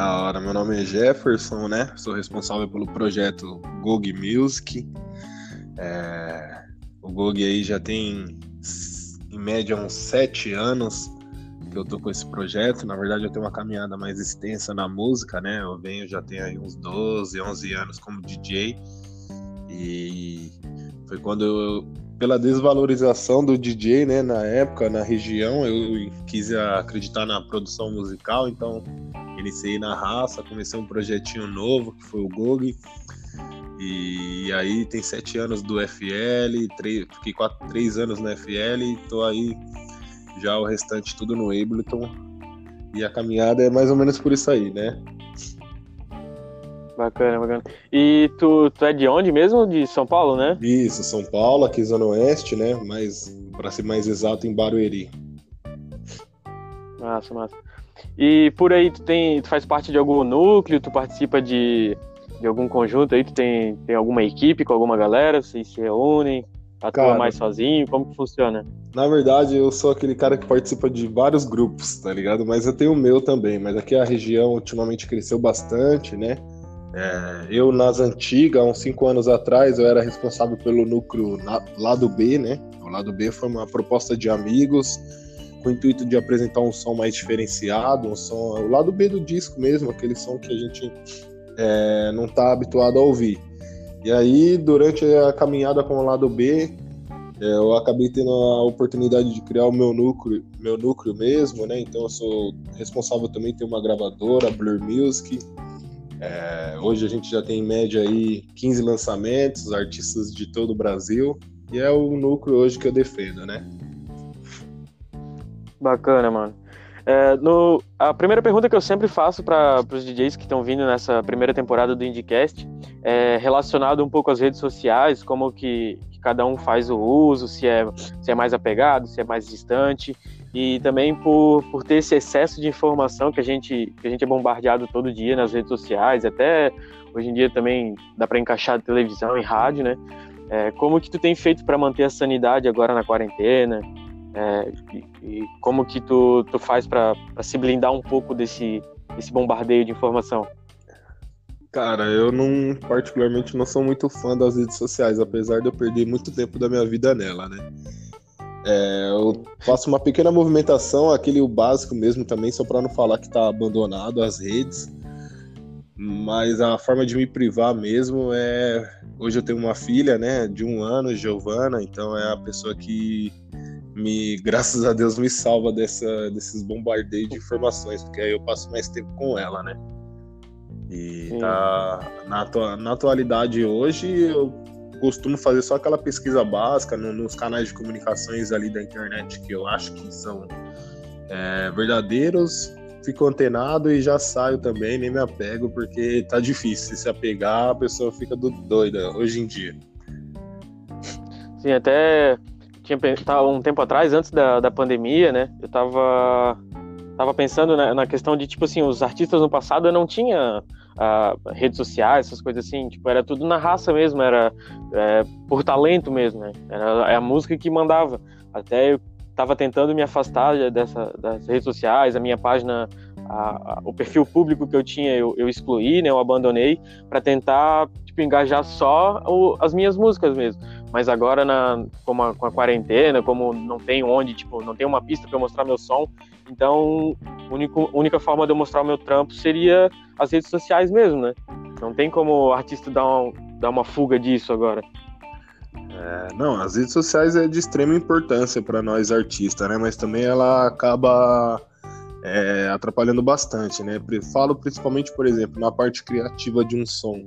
Da hora, meu nome é Jefferson, né? Sou responsável pelo projeto GOG Music. É... O GOG aí já tem, em média, uns sete anos que eu tô com esse projeto. Na verdade, eu tenho uma caminhada mais extensa na música, né? Eu venho, já tenho aí uns 12, 11 anos como DJ. E foi quando eu, pela desvalorização do DJ, né, na época, na região, eu quis acreditar na produção musical, então iniciei na raça, comecei um projetinho novo, que foi o GOG. E aí tem sete anos do FL, três, fiquei quatro, três anos no FL e tô aí já o restante tudo no Ableton. E a caminhada é mais ou menos por isso aí, né? Bacana, bacana. E tu, tu é de onde mesmo? De São Paulo, né? Isso, São Paulo, aqui Zona Oeste, né? Mas, para ser mais exato, em Barueri. Massa, massa. E por aí, tu, tem, tu faz parte de algum núcleo? Tu participa de, de algum conjunto aí? Tu tem, tem alguma equipe com alguma galera? Vocês se reúnem? Atua cara, mais sozinho? Como que funciona? Na verdade, eu sou aquele cara que participa de vários grupos, tá ligado? Mas eu tenho o meu também. Mas aqui a região ultimamente cresceu bastante, né? É, eu, nas antigas, uns cinco anos atrás, eu era responsável pelo núcleo na, lado B, né? O lado B foi uma proposta de amigos com o intuito de apresentar um som mais diferenciado, um som, o lado B do disco mesmo, aquele som que a gente é, não está habituado a ouvir. E aí, durante a caminhada com o lado B, é, eu acabei tendo a oportunidade de criar o meu núcleo, meu núcleo mesmo, né? Então eu sou responsável também ter uma gravadora, Blur Music. É, hoje a gente já tem em média aí 15 lançamentos, artistas de todo o Brasil, e é o núcleo hoje que eu defendo, né? Bacana, mano. É, no, a primeira pergunta que eu sempre faço para os DJs que estão vindo nessa primeira temporada do IndieCast é relacionado um pouco às redes sociais, como que, que, cada um faz o uso, se é, se é mais apegado, se é mais distante, e também por, por ter esse excesso de informação que a, gente, que a gente é bombardeado todo dia nas redes sociais, até hoje em dia também dá para encaixar televisão e rádio, né? É, como que tu tem feito para manter a sanidade agora na quarentena? É, e, e, como que tu, tu faz para se blindar um pouco desse, desse bombardeio de informação? Cara, eu não, particularmente, não sou muito fã das redes sociais, apesar de eu perder muito tempo da minha vida nela, né? É, eu faço uma pequena movimentação, aquele básico mesmo também, só para não falar que tá abandonado as redes. Mas a forma de me privar mesmo é. Hoje eu tenho uma filha, né, de um ano, Giovana, então é a pessoa que me, graças a Deus, me salva dessa, desses bombardeios de informações, porque aí eu passo mais tempo com ela, né? E tá, na, na atualidade hoje eu costumo fazer só aquela pesquisa básica no, nos canais de comunicações ali da internet que eu acho que são é, verdadeiros. Fico antenado e já saio também, nem me apego, porque tá difícil. Se apegar, a pessoa fica doida hoje em dia. Sim, até tinha um tempo atrás, antes da, da pandemia, né? Eu tava, tava pensando na, na questão de, tipo assim, os artistas no passado não tinha uh, redes sociais, essas coisas assim, tipo, era tudo na raça mesmo, era é, por talento mesmo, né? Era a música que mandava. Até eu tava tentando me afastar dessa, das redes sociais, a minha página, a, a, o perfil público que eu tinha, eu, eu excluí, né? Eu abandonei para tentar, tipo, engajar só o, as minhas músicas mesmo mas agora na, com, a, com a quarentena, como não tem onde, tipo, não tem uma pista para mostrar meu som, então a única forma de eu mostrar o meu trampo seria as redes sociais mesmo, né? Não tem como o artista dar, dar uma fuga disso agora. É, não, as redes sociais é de extrema importância para nós artistas, né? Mas também ela acaba é, atrapalhando bastante, né? Falo principalmente, por exemplo, na parte criativa de um som.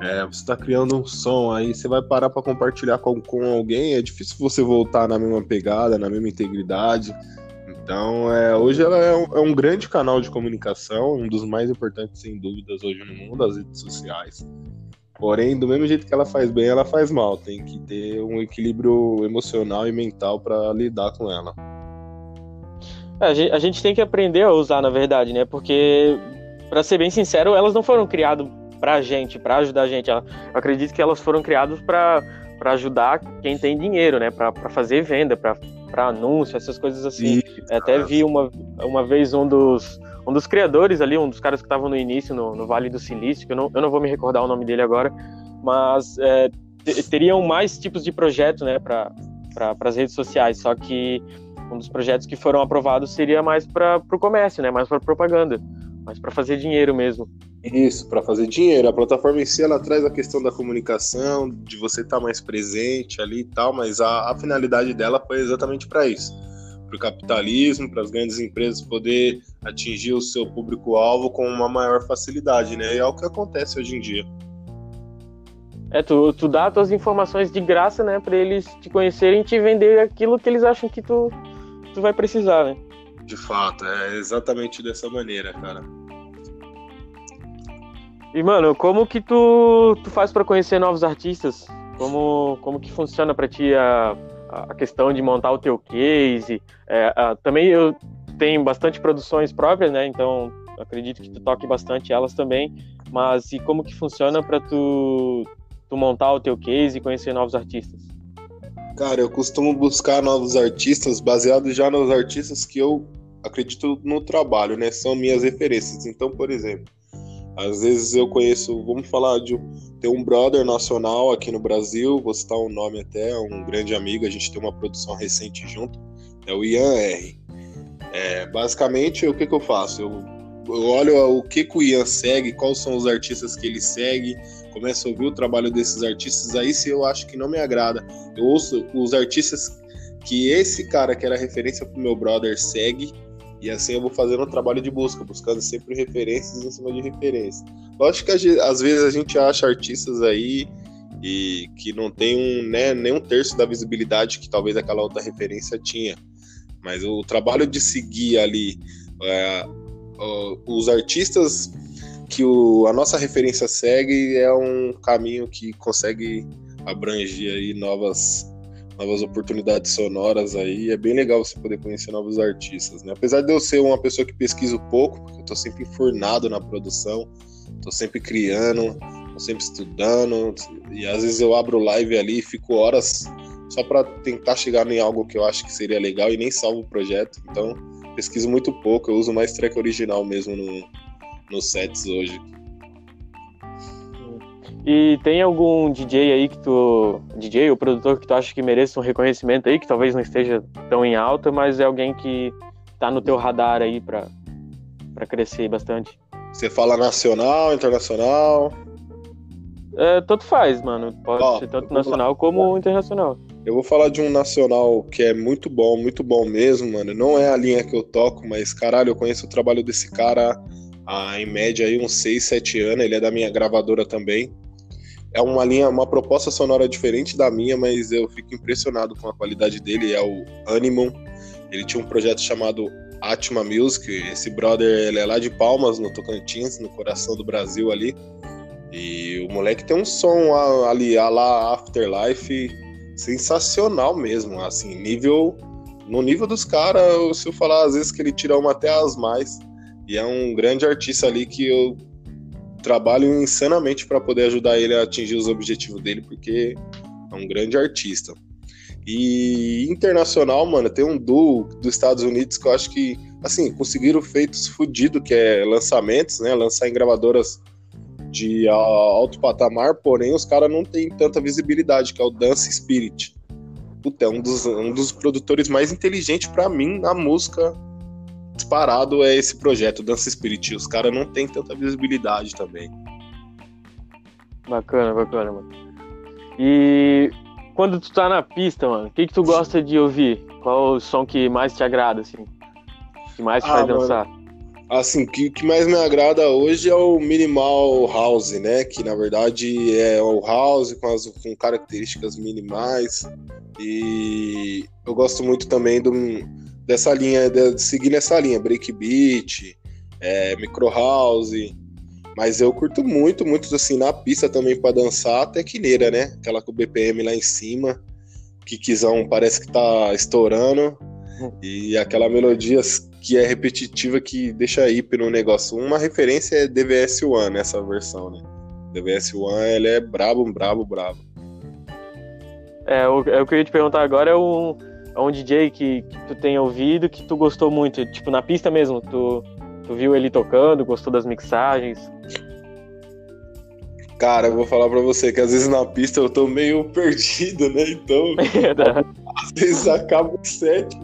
É, você está criando um som, aí você vai parar para compartilhar com, com alguém, é difícil você voltar na mesma pegada, na mesma integridade. Então, é, hoje ela é um, é um, grande canal de comunicação, um dos mais importantes, sem dúvidas, hoje no mundo, as redes sociais. Porém, do mesmo jeito que ela faz bem, ela faz mal. Tem que ter um equilíbrio emocional e mental para lidar com ela. É, a gente, a gente tem que aprender a usar, na verdade, né? Porque, para ser bem sincero, elas não foram criadas para a gente, para ajudar a gente. Eu acredito que elas foram criadas para ajudar quem tem dinheiro, né? Para fazer venda, para anúncio, essas coisas assim. Até vi uma, uma vez um dos, um dos criadores ali, um dos caras que estavam no início, no, no, Vale do Silício, que eu não, eu não vou me recordar o nome dele agora, mas é, teriam mais tipos de projeto, né, para pra, as redes sociais, só que um dos projetos que foram aprovados seria mais para o comércio, né, mais para propaganda, mais para fazer dinheiro mesmo. Isso, para fazer dinheiro. A plataforma em si ela traz a questão da comunicação, de você estar tá mais presente ali e tal, mas a, a finalidade dela foi exatamente para isso para o capitalismo, para as grandes empresas poder atingir o seu público-alvo com uma maior facilidade, né? E é o que acontece hoje em dia. É, tu, tu dá as tuas informações de graça, né, para eles te conhecerem e te vender aquilo que eles acham que tu, tu vai precisar, né? De fato, é exatamente dessa maneira, cara. E, mano, como que tu, tu faz para conhecer novos artistas? Como, como que funciona para ti a, a questão de montar o teu case? É, a, também eu tenho bastante produções próprias, né? Então, acredito que tu toque bastante elas também. Mas e como que funciona para tu, tu montar o teu case e conhecer novos artistas? Cara, eu costumo buscar novos artistas baseado já nos artistas que eu acredito no trabalho, né? São minhas referências. Então, por exemplo, às vezes eu conheço, vamos falar de ter um brother nacional aqui no Brasil, vou citar um nome até, um grande amigo, a gente tem uma produção recente junto, é o Ian R. É, basicamente, o que, que eu faço? Eu, eu olho o que, que o Ian segue, quais são os artistas que ele segue, começo a ouvir o trabalho desses artistas, aí se eu acho que não me agrada, eu ouço os artistas que esse cara que era referência pro meu brother segue, e assim eu vou fazendo um trabalho de busca, buscando sempre referências em cima de referências. Lógico que às vezes a gente acha artistas aí e que não tem um, né, nem um terço da visibilidade que talvez aquela outra referência tinha. Mas o trabalho de seguir ali é, os artistas que o, a nossa referência segue é um caminho que consegue abranger aí novas novas oportunidades sonoras aí. É bem legal você poder conhecer novos artistas, né? Apesar de eu ser uma pessoa que pesquiso pouco, porque eu tô sempre enfurnado na produção, tô sempre criando, tô sempre estudando, e às vezes eu abro live ali e fico horas só para tentar chegar em algo que eu acho que seria legal e nem salvo o projeto. Então, pesquiso muito pouco, eu uso mais track original mesmo no, nos sets hoje. E tem algum DJ aí que tu. DJ ou produtor que tu acha que merece um reconhecimento aí, que talvez não esteja tão em alta, mas é alguém que tá no teu radar aí pra, pra crescer bastante? Você fala nacional, internacional? É, tanto faz, mano. Pode Ó, ser tanto nacional como internacional. Eu vou falar de um nacional que é muito bom, muito bom mesmo, mano. Não é a linha que eu toco, mas caralho, eu conheço o trabalho desse cara há em média aí uns 6, 7 anos. Ele é da minha gravadora também é uma linha, uma proposta sonora diferente da minha, mas eu fico impressionado com a qualidade dele. É o Animon. Ele tinha um projeto chamado Atma Music. Esse brother ele é lá de Palmas, no Tocantins, no coração do Brasil ali. E o moleque tem um som ali, a lá Afterlife, sensacional mesmo, assim, nível. No nível dos caras, se eu falar às vezes que ele tira uma até as mais. E é um grande artista ali que eu trabalho insanamente para poder ajudar ele a atingir os objetivos dele, porque é um grande artista. E internacional, mano, tem um duo dos Estados Unidos que eu acho que, assim, conseguiram feitos fudido, que é lançamentos, né? Lançar em gravadoras de alto patamar, porém os caras não têm tanta visibilidade, que é o Dance Spirit. Puta, é um dos, um dos produtores mais inteligentes para mim na música disparado é esse projeto, Dança Spirit. Os caras não tem tanta visibilidade também. Bacana, bacana, mano. E quando tu tá na pista, mano, o que que tu gosta de ouvir? Qual o som que mais te agrada, assim? Que mais te ah, faz mano, dançar? Assim, o que, que mais me agrada hoje é o minimal house, né? Que na verdade é o house com, as, com características minimais. E eu gosto muito também do dessa linha, de seguir nessa linha, breakbeat, é, micro house. Mas eu curto muito, muito assim, na pista também para dançar, tequineira, né? Aquela com o BPM lá em cima, que parece que tá estourando. E aquela melodia que é repetitiva que deixa hiper no negócio. Uma referência é DVS One nessa versão, né? DVS One, ele é brabo, brabo, brabo. É, o, é, o que eu ia te perguntar agora é é um DJ que, que tu tem ouvido que tu gostou muito, tipo na pista mesmo, tu Tu viu ele tocando, gostou das mixagens? Cara, eu vou falar pra você que às vezes na pista eu tô meio perdido, né? Então, às vezes acaba o set,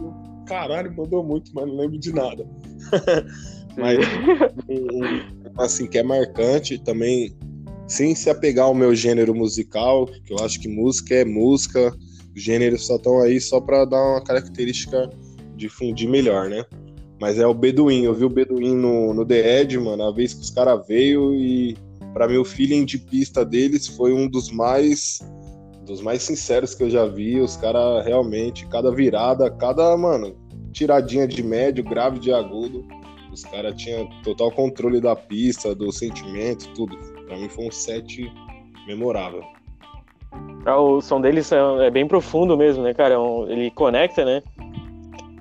caralho, mandou muito, mas não lembro de nada. mas, assim, que é marcante também, sem se apegar ao meu gênero musical, que eu acho que música é música, gêneros só estão aí só pra dar uma característica de fundir melhor, né? Mas é o Beduim, eu vi o Beduim no, no The Edge, mano, a vez que os caras veio e para mim o feeling de pista deles foi um dos mais dos mais sinceros que eu já vi. Os caras realmente, cada virada, cada, mano, tiradinha de médio, grave de agudo, os caras tinham total controle da pista, do sentimento, tudo. Para mim foi um set memorável. Ah, o som deles é, é bem profundo mesmo, né, cara? É ele conecta, né?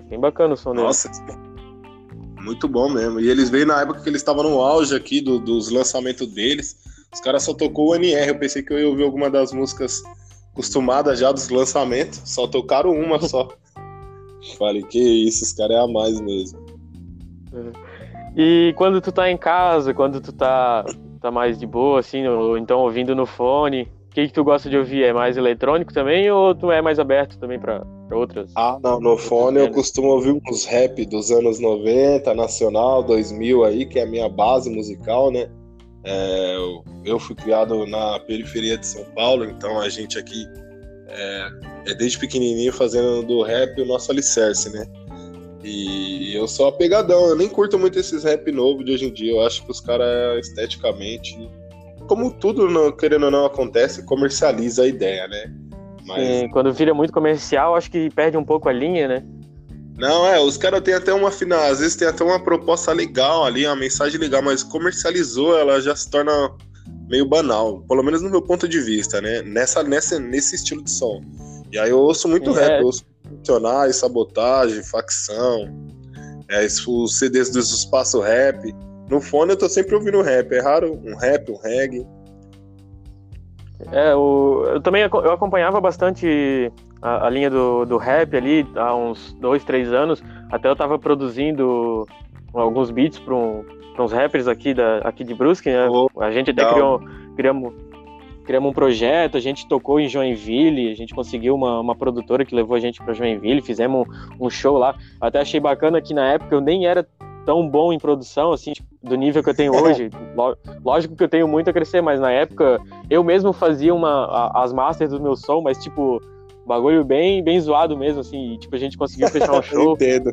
Bem bacana o som deles. Nossa, muito bom mesmo. E eles veio na época que eles estavam no auge aqui do, dos lançamentos deles. Os caras só tocou o NR. Eu pensei que eu ia ouvir alguma das músicas acostumadas já dos lançamentos. Só tocaram uma só. Falei, que isso, os caras é a mais mesmo. E quando tu tá em casa, quando tu tá, tá mais de boa, assim, ou então ouvindo no fone, que, que tu gosta de ouvir? É mais eletrônico também ou tu é mais aberto também para outras? Ah, não, no fone eu costumo ouvir uns rap dos anos 90, nacional, 2000 aí, que é a minha base musical, né? É, eu fui criado na periferia de São Paulo, então a gente aqui é, é desde pequenininho fazendo do rap o nosso alicerce, né? E eu sou apegadão, eu nem curto muito esses rap novo de hoje em dia. Eu acho que os caras esteticamente como tudo, querendo ou não, acontece, comercializa a ideia, né? Mas... Sim, quando vira muito comercial, acho que perde um pouco a linha, né? Não, é, os caras têm até uma final, às vezes tem até uma proposta legal ali, uma mensagem legal, mas comercializou, ela já se torna meio banal, pelo menos no meu ponto de vista, né? Nessa, nessa, nesse estilo de som. E aí eu ouço muito Sim, rap, é. eu ouço Funcionais, Sabotagem, Facção, é, os CDs do Espaço Rap. No fone eu tô sempre ouvindo rap. É raro um rap, um reggae. É, o, eu também eu acompanhava bastante a, a, linha do, do rap ali há uns dois, três anos. Até eu tava produzindo alguns beats para um, uns rappers aqui, da, aqui de Brusque, né? Oh, a gente até criou, criamos, criamos um projeto, a gente tocou em Joinville, a gente conseguiu uma, uma produtora que levou a gente para Joinville, fizemos um, um show lá. Até achei bacana que na época eu nem era tão bom em produção, assim, tipo, do nível que eu tenho hoje. Lógico que eu tenho muito a crescer, mas na época eu mesmo fazia uma, a, as masters do meu som, mas tipo, bagulho bem, bem zoado mesmo, assim, e, tipo, a gente conseguiu fechar um show. Entendo.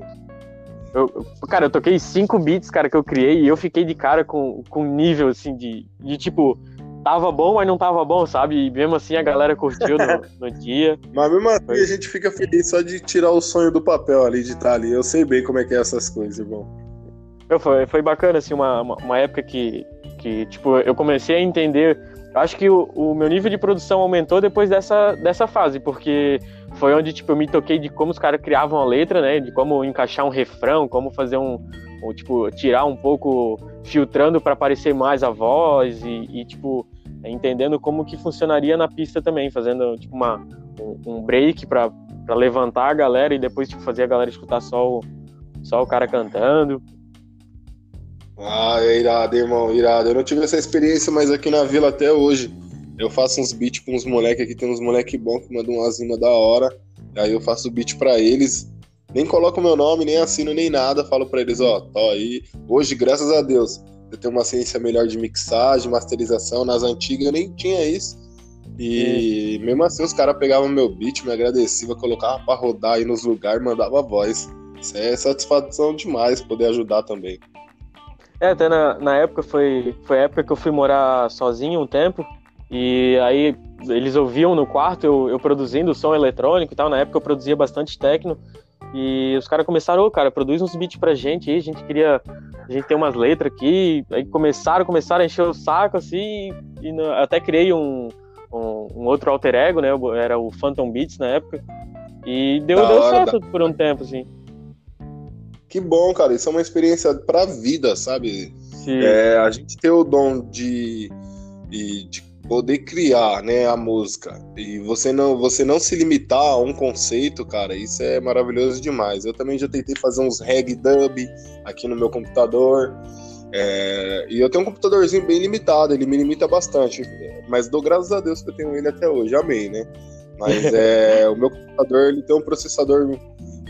Eu, cara, eu toquei cinco beats, cara, que eu criei, e eu fiquei de cara com, com nível, assim, de, de tipo, tava bom, mas não tava bom, sabe? E mesmo assim a galera curtiu no, no dia. Mas mesmo assim Foi. a gente fica feliz só de tirar o sonho do papel ali, de estar ali. Eu sei bem como é que é essas coisas, irmão. Foi, foi bacana, assim, uma, uma época que, que, tipo, eu comecei a entender. Acho que o, o meu nível de produção aumentou depois dessa, dessa fase, porque foi onde, tipo, eu me toquei de como os caras criavam a letra, né? De como encaixar um refrão, como fazer um, um tipo, tirar um pouco, filtrando para aparecer mais a voz e, e, tipo, entendendo como que funcionaria na pista também, fazendo, tipo, uma, um, um break para levantar a galera e depois, tipo, fazer a galera escutar só o, só o cara cantando. Ah, é irado, irmão, irado. Eu não tive essa experiência, mas aqui na vila até hoje. Eu faço uns beats com uns moleques aqui, tem uns moleque bom que mandam umas rimas da hora. Aí eu faço o beat pra eles. Nem coloco meu nome, nem assino, nem nada. Falo pra eles, ó, tô aí. Hoje, graças a Deus, eu tenho uma ciência melhor de mixagem, masterização. Nas antigas eu nem tinha isso. E mesmo assim os caras pegavam meu beat, me agradeciam, colocavam pra rodar aí nos lugares, mandava voz. Isso é satisfação demais poder ajudar também. É, até na, na época foi, foi a época que eu fui morar sozinho um tempo. E aí eles ouviam no quarto eu, eu produzindo som eletrônico e tal. Na época eu produzia bastante techno. E os caras começaram, ô, oh, cara, produz uns beats pra gente aí, a gente queria. A gente tem umas letras aqui. Aí começaram, começaram a encher o saco, assim, e até criei um, um, um, outro alter ego, né? Era o Phantom Beats na época. E deu, deu certo por um tempo, assim. Que bom, cara. Isso é uma experiência pra vida, sabe? É, a gente ter o dom de, de, de poder criar, né, a música e você não você não se limitar a um conceito, cara, isso é maravilhoso demais. Eu também já tentei fazer uns reggae dub aqui no meu computador. É, e eu tenho um computadorzinho bem limitado, ele me limita bastante, mas dou graças a Deus que eu tenho ele até hoje, amém, né? Mas é, o meu computador ele tem um processador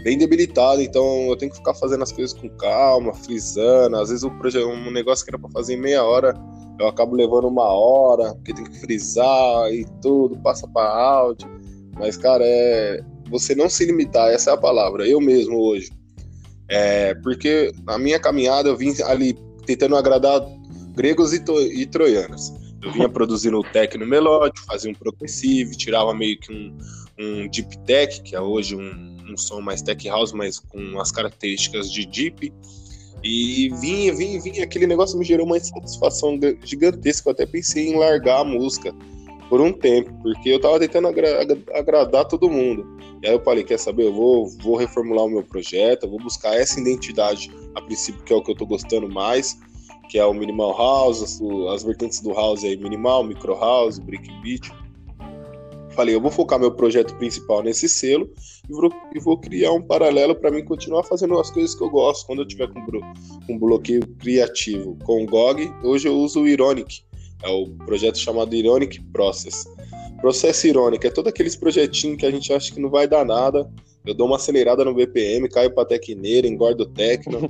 bem debilitado, então eu tenho que ficar fazendo as coisas com calma, frisando. Às vezes o projeto, um negócio que era para fazer em meia hora, eu acabo levando uma hora, porque tem que frisar e tudo, passa para áudio. Mas, cara, é você não se limitar, essa é a palavra. Eu mesmo hoje. É, porque na minha caminhada eu vim ali tentando agradar gregos e, e troianos. Eu vinha produzindo o techno melódico, fazia um progressive, tirava meio que um, um deep tech, que é hoje um, um som mais tech house, mas com as características de deep. E vinha, vinha, vinha, aquele negócio me gerou uma insatisfação gigantesca. Eu até pensei em largar a música por um tempo, porque eu tava tentando agra agradar todo mundo. E aí eu falei, quer saber, eu vou, vou reformular o meu projeto, vou buscar essa identidade, a princípio, que é o que eu tô gostando mais, que é o minimal house, as, as vertentes do house aí, minimal, micro house, break beat falei, eu vou focar meu projeto principal nesse selo e vou, e vou criar um paralelo para mim continuar fazendo as coisas que eu gosto. Quando eu tiver com, com bloqueio criativo com o GOG, hoje eu uso o Ironic, é o projeto chamado Ironic Process. Processo Ironic é todos aqueles projetinhos que a gente acha que não vai dar nada. Eu dou uma acelerada no BPM, caio para tecneira, engordo o tecno.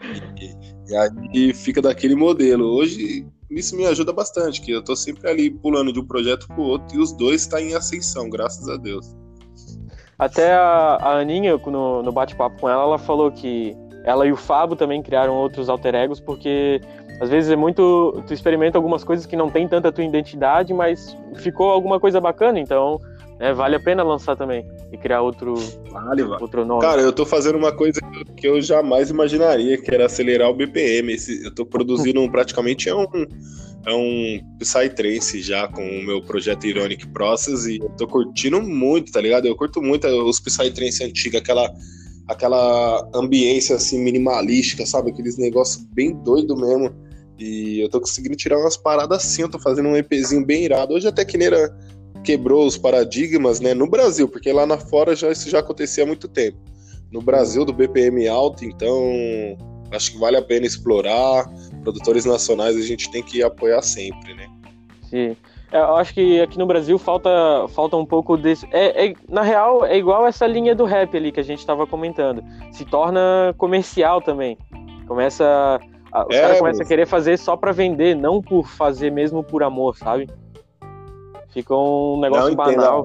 e, e aí fica daquele modelo. Hoje isso me ajuda bastante, que eu tô sempre ali pulando de um projeto pro outro e os dois estão tá em ascensão, graças a Deus. Até a, a Aninha, no, no bate-papo com ela, ela falou que ela e o Fábio também criaram outros alter egos, porque às vezes é muito. Tu experimenta algumas coisas que não tem tanta tua identidade, mas ficou alguma coisa bacana, então é, vale a pena lançar também e criar outro, vale, outro nome. Cara, eu tô fazendo uma coisa que eu jamais imaginaria, que era acelerar o BPM. Esse, eu tô produzindo um, praticamente é um, é um Psytrance já com o meu projeto Ironic Process e eu tô curtindo muito, tá ligado? Eu curto muito os Psytrance antigos, aquela aquela ambiência assim minimalística, sabe? Aqueles negócios bem doido mesmo. E eu tô conseguindo tirar umas paradas assim, eu tô fazendo um EPzinho bem irado. Hoje até que era quebrou os paradigmas, né, no Brasil, porque lá na fora já isso já acontecia há muito tempo. No Brasil do BPM alto, então acho que vale a pena explorar. Produtores nacionais a gente tem que apoiar sempre, né? Sim. É, eu acho que aqui no Brasil falta, falta um pouco desse. É, é, na real, é igual essa linha do rap ali que a gente estava comentando. Se torna comercial também. Começa. Os é, caras começam a querer fazer só para vender, não por fazer mesmo por amor, sabe? Fica um negócio não, banal.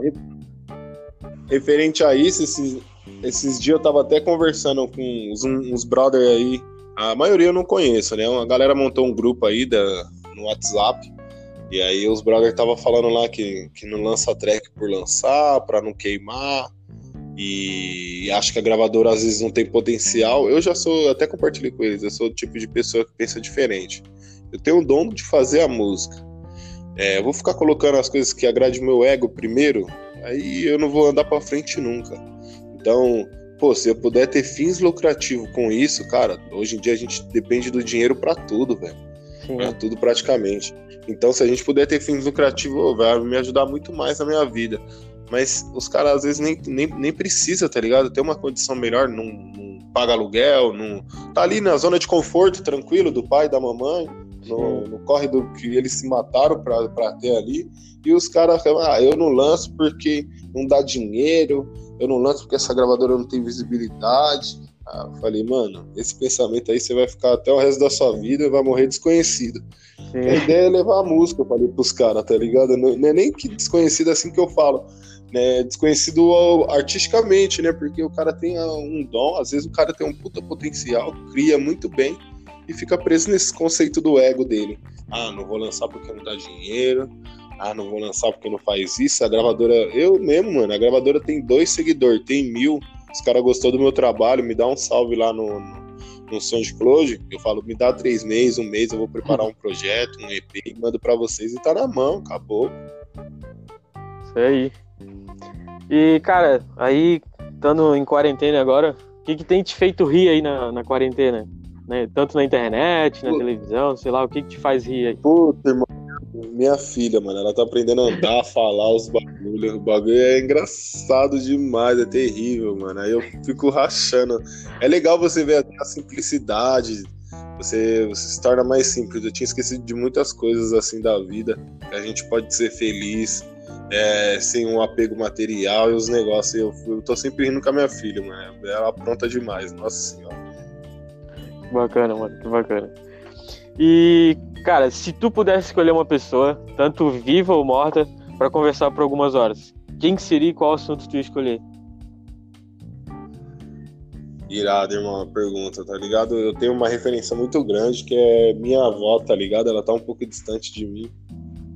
Referente a isso, esses, esses dias eu tava até conversando com uns, uns brother aí. A maioria eu não conheço, né? Uma galera montou um grupo aí da, no WhatsApp. E aí os brothers tava falando lá que, que não lança track por lançar, para não queimar. E acho que a gravadora às vezes não tem potencial. Eu já sou, até compartilhei com eles, eu sou o tipo de pessoa que pensa diferente. Eu tenho o dom de fazer a música. É, eu vou ficar colocando as coisas que agradem o meu ego primeiro, aí eu não vou andar para frente nunca. Então, pô, se eu puder ter fins lucrativos com isso, cara, hoje em dia a gente depende do dinheiro para tudo, velho. Pra tudo praticamente. Então, se a gente puder ter fins lucrativos, vai me ajudar muito mais na minha vida. Mas os caras às vezes nem, nem, nem precisa, tá ligado? Ter uma condição melhor, não, não paga aluguel, não tá ali na zona de conforto, tranquilo, do pai, da mamãe no, no corre do que eles se mataram para ter ali. E os caras falam, ah, eu não lanço porque não dá dinheiro, eu não lanço porque essa gravadora não tem visibilidade. Ah, eu falei, mano, esse pensamento aí você vai ficar até o resto da sua vida e vai morrer desconhecido. Sim. A ideia é levar a música, eu falei pros caras, tá ligado? Não, não, é nem que desconhecido assim que eu falo, né? Desconhecido artisticamente, né? Porque o cara tem um dom, às vezes o cara tem um puta potencial, cria muito bem, e fica preso nesse conceito do ego dele. Ah, não vou lançar porque não dá dinheiro. Ah, não vou lançar porque não faz isso. A gravadora, eu mesmo, mano, a gravadora tem dois seguidores, tem mil. Os caras gostou do meu trabalho, me dá um salve lá no, no, no SoundCloud. Eu falo, me dá três meses, um mês, eu vou preparar um projeto, um EP, mando para vocês e tá na mão, acabou. Isso aí. E, cara, aí, estando em quarentena agora, o que, que tem te feito rir aí na, na quarentena? Né? Tanto na internet, na Puta. televisão, sei lá, o que, que te faz rir aí? Puta, irmão. minha filha, mano. Ela tá aprendendo a andar, a falar os bagulhos. O bagulho é engraçado demais, é terrível, mano. Aí eu fico rachando. É legal você ver a simplicidade. Você, você se torna mais simples. Eu tinha esquecido de muitas coisas assim da vida. Que a gente pode ser feliz é, sem um apego material e os negócios. Eu, eu tô sempre rindo com a minha filha, mano. Ela apronta demais, nossa senhora. Bacana, mano, que bacana. E, cara, se tu pudesse escolher uma pessoa, tanto viva ou morta, para conversar por algumas horas, quem seria e qual assunto tu ia escolher? Irado, irmão, pergunta, tá ligado? Eu tenho uma referência muito grande que é minha avó, tá ligado? Ela tá um pouco distante de mim.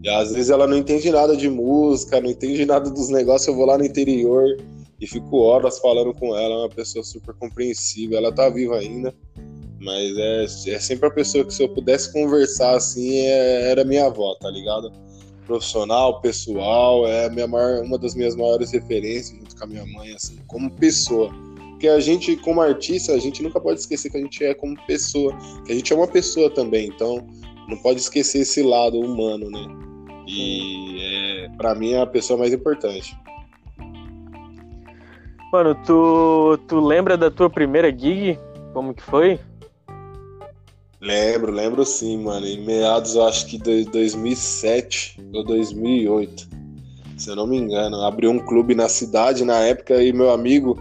E às vezes ela não entende nada de música, não entende nada dos negócios. Eu vou lá no interior e fico horas falando com ela. É uma pessoa super compreensível. Ela tá viva ainda. Mas é, é sempre a pessoa que se eu pudesse conversar assim, é, era minha avó, tá ligado? Profissional, pessoal, é minha maior, uma das minhas maiores referências, junto com a minha mãe, assim, como pessoa. Porque a gente, como artista, a gente nunca pode esquecer que a gente é como pessoa, que a gente é uma pessoa também, então não pode esquecer esse lado humano, né? E é, para mim é a pessoa mais importante. Mano, tu, tu lembra da tua primeira gig? Como que foi? Lembro, lembro sim, mano. Em meados, eu acho que de 2007 ou 2008, se eu não me engano. Abriu um clube na cidade na época e meu amigo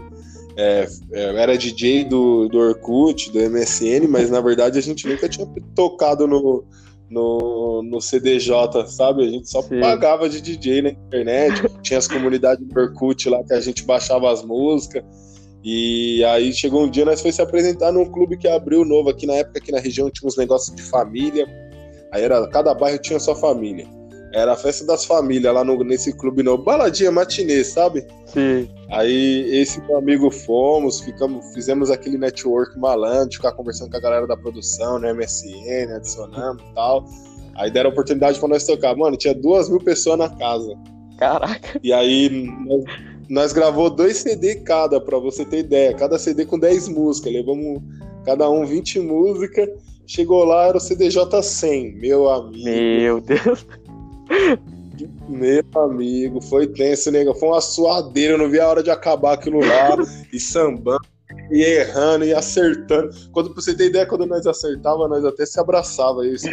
é, é era DJ do, do Orkut, do MSN, mas na verdade a gente nunca tinha tocado no, no, no CDJ, sabe? A gente só Sim. pagava de DJ na internet. Tinha as comunidades do Orkut lá que a gente baixava as músicas. E aí chegou um dia, nós foi se apresentar num clube que abriu novo aqui na época, aqui na região tinha uns negócios de família. Aí era, cada bairro tinha sua família. Era a festa das famílias lá no, nesse clube novo, baladinha matinê, sabe? Sim. Aí esse meu amigo fomos, ficamos, fizemos aquele network malandro, ficar conversando com a galera da produção, no MSN, adicionando e tal. Aí deram oportunidade para nós tocar. Mano, tinha duas mil pessoas na casa. Caraca. E aí nós, nós gravou dois CD cada, pra você ter ideia. Cada CD com 10 músicas. Levamos cada um 20 músicas. Chegou lá, era o CDJ 100, meu amigo. Meu Deus. Meu amigo, foi tenso, nego. Foi uma suadeira, eu não vi a hora de acabar aquilo lá. e sambando, e errando, e acertando. Quando pra você ter ideia, quando nós acertava, nós até se abraçava, eu e.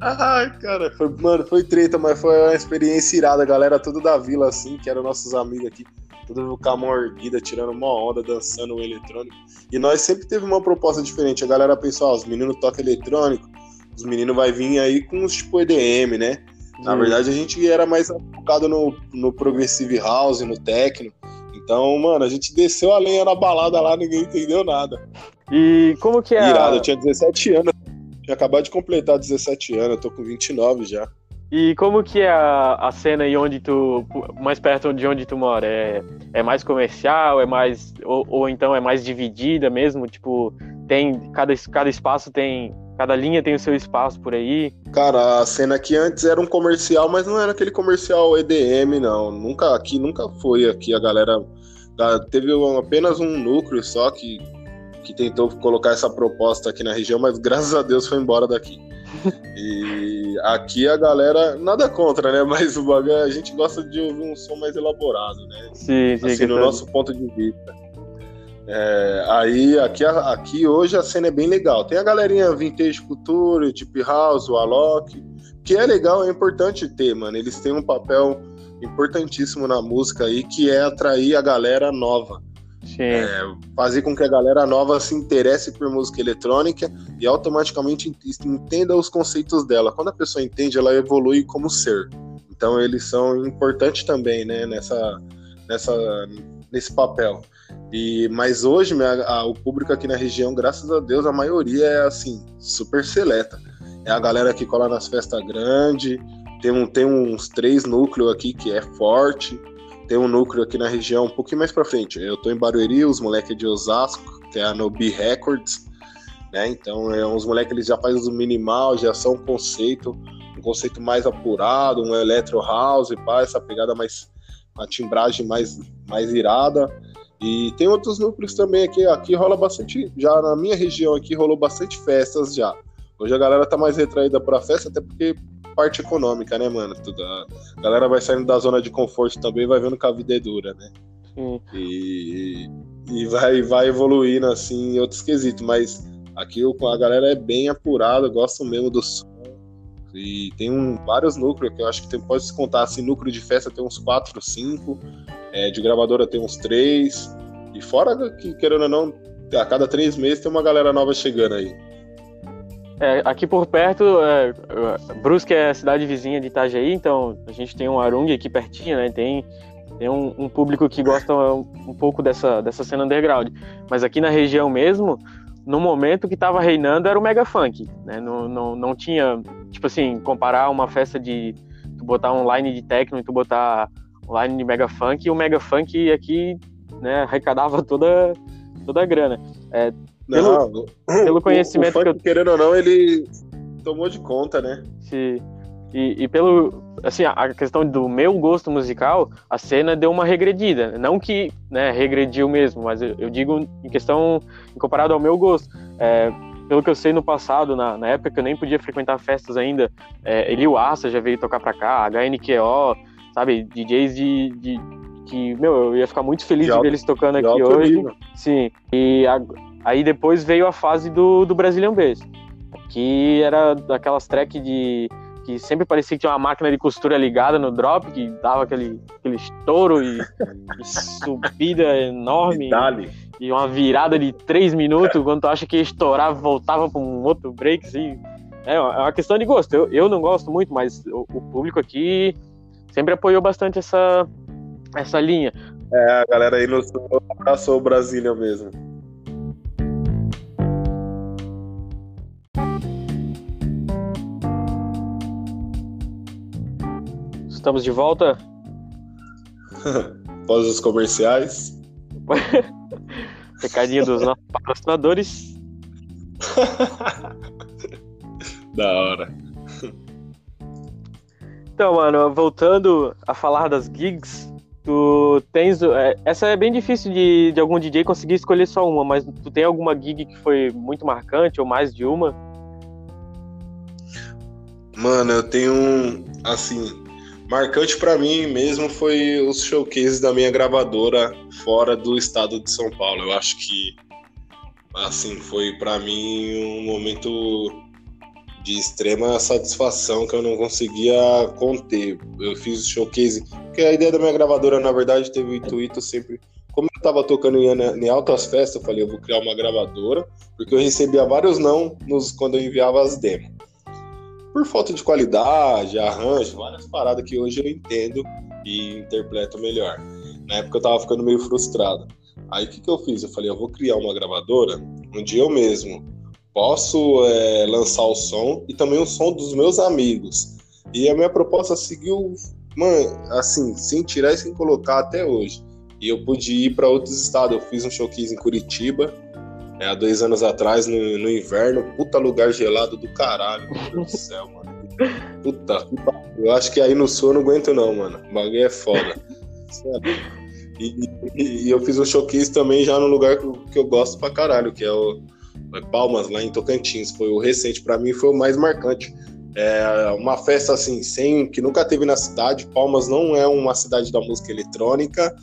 Ai, cara, foi, mano, foi treta, mas foi uma experiência irada. A galera toda da vila, assim, que eram nossos amigos aqui, tudo com a mão erguida, tirando uma onda, dançando o eletrônico. E nós sempre teve uma proposta diferente. A galera pensou, ó, os meninos tocam eletrônico, os meninos vai vir aí com os tipo EDM, né? Na verdade, a gente era mais focado no, no Progressive House, no techno. Então, mano, a gente desceu a lenha na balada lá, ninguém entendeu nada. E como que é? Irado, eu tinha 17 anos. Tinha acabado de completar 17 anos, eu tô com 29 já. E como que é a, a cena aí onde tu. mais perto de onde tu mora? É, é mais comercial? É mais. Ou, ou então é mais dividida mesmo? Tipo, tem. Cada, cada espaço tem. Cada linha tem o seu espaço por aí. Cara, a cena aqui antes era um comercial, mas não era aquele comercial EDM, não. Nunca, aqui nunca foi aqui. A galera. Teve apenas um núcleo só que que tentou colocar essa proposta aqui na região, mas graças a Deus foi embora daqui. E aqui a galera, nada contra, né? Mas o bagulho, a gente gosta de ouvir um som mais elaborado, né? Sim, sim. Assim, no nosso ponto de vista. É, aí, aqui, aqui hoje a cena é bem legal. Tem a galerinha Vintage Culture, Deep House, o Alok, que é legal, é importante ter, mano. Eles têm um papel importantíssimo na música aí, que é atrair a galera nova. É, fazer com que a galera nova se interesse por música eletrônica e automaticamente entenda os conceitos dela. Quando a pessoa entende, ela evolui como ser. Então eles são importantes também, né, nessa, nessa, nesse papel. E mas hoje a, o público aqui na região, graças a Deus, a maioria é assim super seleta. É a galera que cola nas festas grandes. Tem, um, tem uns três núcleos aqui que é forte tem um núcleo aqui na região um pouquinho mais pra frente. Eu tô em Barueri, os moleques de Osasco, que é a Nobi Records, né? Então, é, uns moleques eles já fazem o minimal, já são um conceito, um conceito mais apurado, um electro house, pá, essa pegada mais uma timbragem mais mais irada. E tem outros núcleos também aqui, aqui rola bastante, já na minha região aqui rolou bastante festas já. Hoje a galera tá mais retraída pra festa, até porque parte econômica, né, mano? Tudo, a galera vai saindo da zona de conforto também, vai vendo que a vida é dura, né? E, e vai, vai evoluindo assim em outros quesitos, mas aqui a galera é bem apurada, gosta mesmo do som. E tem um, vários núcleos, que eu acho que tem, pode se contar assim, núcleo de festa tem uns 4, 5, é, de gravadora tem uns 3. E fora que, querendo ou não, a cada três meses tem uma galera nova chegando aí. É, aqui por perto, é, Brusque é a cidade vizinha de Itajaí, então a gente tem um Arung aqui pertinho, né? Tem, tem um, um, público que gosta um, um, pouco dessa, dessa cena underground. Mas aqui na região mesmo, no momento que estava reinando era o mega funk, né? Não, não, não tinha, tipo assim, comparar uma festa de tu botar um line de techno e tu botar um line de mega funk, e o mega funk aqui, né, arrecadava toda, toda a grana. É, não, pelo conhecimento o, o funk, que eu... querendo ou não, ele tomou de conta, né? Sim. E, e, pelo assim a questão do meu gosto musical a cena deu uma regredida não que né, regrediu mesmo mas eu, eu digo em questão comparado ao meu gosto é, pelo que eu sei no passado na, na, época que eu nem podia frequentar festas ainda é, Eli Arça já veio tocar pra cá HNQO sabe DJs de, de que meu eu ia ficar muito feliz de, de ver eles tocando aqui hoje nível. sim e a, Aí depois veio a fase do, do Brazilian Bass, que era daquelas tracks de que sempre parecia que tinha uma máquina de costura ligada no drop, que dava aquele, aquele estouro e, e subida enorme. E, e uma virada de três minutos, quando tu acha que ia estourar, voltava para um outro break, assim. É, é uma questão de gosto. Eu, eu não gosto muito, mas o, o público aqui sempre apoiou bastante essa, essa linha. É, a galera aí no abraçou o Brasília mesmo. Estamos de volta? Após os comerciais. Recadinho dos nossos patrocinadores. da hora. Então, mano, voltando a falar das gigs, tu tens. É, essa é bem difícil de, de algum DJ conseguir escolher só uma, mas tu tem alguma gig que foi muito marcante ou mais de uma? Mano, eu tenho um. Assim, Marcante para mim mesmo foi os showcases da minha gravadora fora do estado de São Paulo. Eu acho que assim foi para mim um momento de extrema satisfação que eu não conseguia conter. Eu fiz o showcase, porque a ideia da minha gravadora na verdade teve o intuito sempre como eu tava tocando em, em altas festas, eu falei, eu vou criar uma gravadora, porque eu recebia vários não nos, quando eu enviava as demos por falta de qualidade, arranjo, várias paradas que hoje eu entendo e interpreto melhor. Na época eu tava ficando meio frustrado. Aí o que, que eu fiz? Eu falei, eu vou criar uma gravadora onde eu mesmo posso é, lançar o som e também o som dos meus amigos. E a minha proposta seguiu, mano, assim, sem tirar e sem colocar até hoje. E eu pude ir para outros estados. Eu fiz um showcase em Curitiba, é, há dois anos atrás, no, no, inverno, puta lugar gelado do caralho, meu Deus do céu, mano. Puta, eu acho que aí no sul eu não aguento não, mano. O bagulho é foda. E, e, e, eu fiz um showcase também já no lugar que, que, eu gosto pra caralho, que é o é Palmas, lá em Tocantins. Foi o recente, para mim foi o mais marcante. É uma festa assim, sem que nunca teve na cidade. Palmas não é uma cidade da música eletrônica,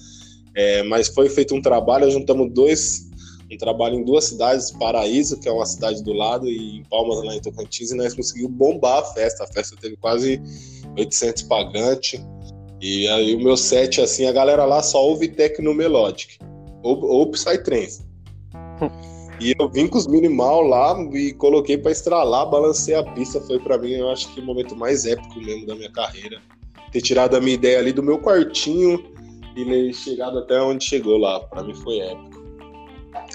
é, mas foi feito um trabalho, juntamos dois um trabalho em duas cidades, Paraíso, que é uma cidade do lado, e em Palmas, lá em Tocantins, e nós conseguimos bombar a festa. A festa teve quase 800 pagantes. E aí o meu set, assim, a galera lá só ouve techno melodic, ou, ou psytrance. e eu vim com os minimal lá e coloquei para estralar, balancei a pista. Foi para mim, eu acho que o momento mais épico mesmo da minha carreira. Ter tirado a minha ideia ali do meu quartinho e chegado até onde chegou lá. Para mim foi épico.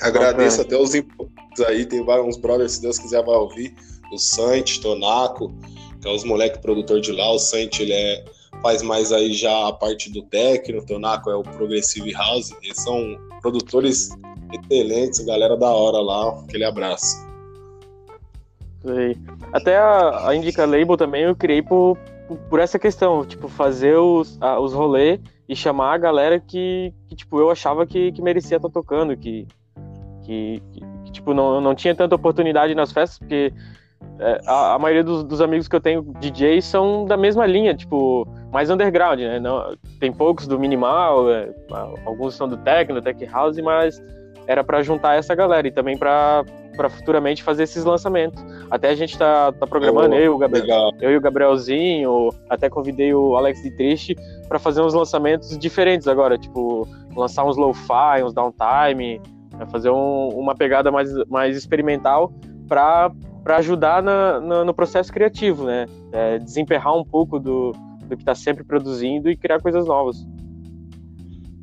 Agradeço até os inputs aí, tem vários brothers, se Deus quiser, vai ouvir. O Sante, Tonaco, que é os moleque produtor de lá. O Sante, ele é, faz mais aí já a parte do techno, o Tonaco é o Progressive House. Eles são produtores excelentes, galera da hora lá. Aquele abraço. Sei. Até a, a Indica Label também eu criei por, por essa questão, tipo, fazer os, a, os rolês e chamar a galera que, que, tipo, eu achava que, que merecia estar tocando, que, que, que, que, tipo, não, não tinha tanta oportunidade nas festas, porque é, a, a, maioria dos, dos, amigos que eu tenho DJ são da mesma linha, tipo, mais underground, né? Não, tem poucos do minimal, é, alguns são do techno, tech house, mas era para juntar essa galera e também para futuramente fazer esses lançamentos. Até a gente tá, tá programando, oh, eu, o Gabriel, eu e o Gabrielzinho, até convidei o Alex de Triste para fazer uns lançamentos diferentes agora, tipo, lançar uns lo-fi, uns downtime, né? fazer um, uma pegada mais, mais experimental para para ajudar na, na, no processo criativo, né? É, desemperrar um pouco do, do que está sempre produzindo e criar coisas novas.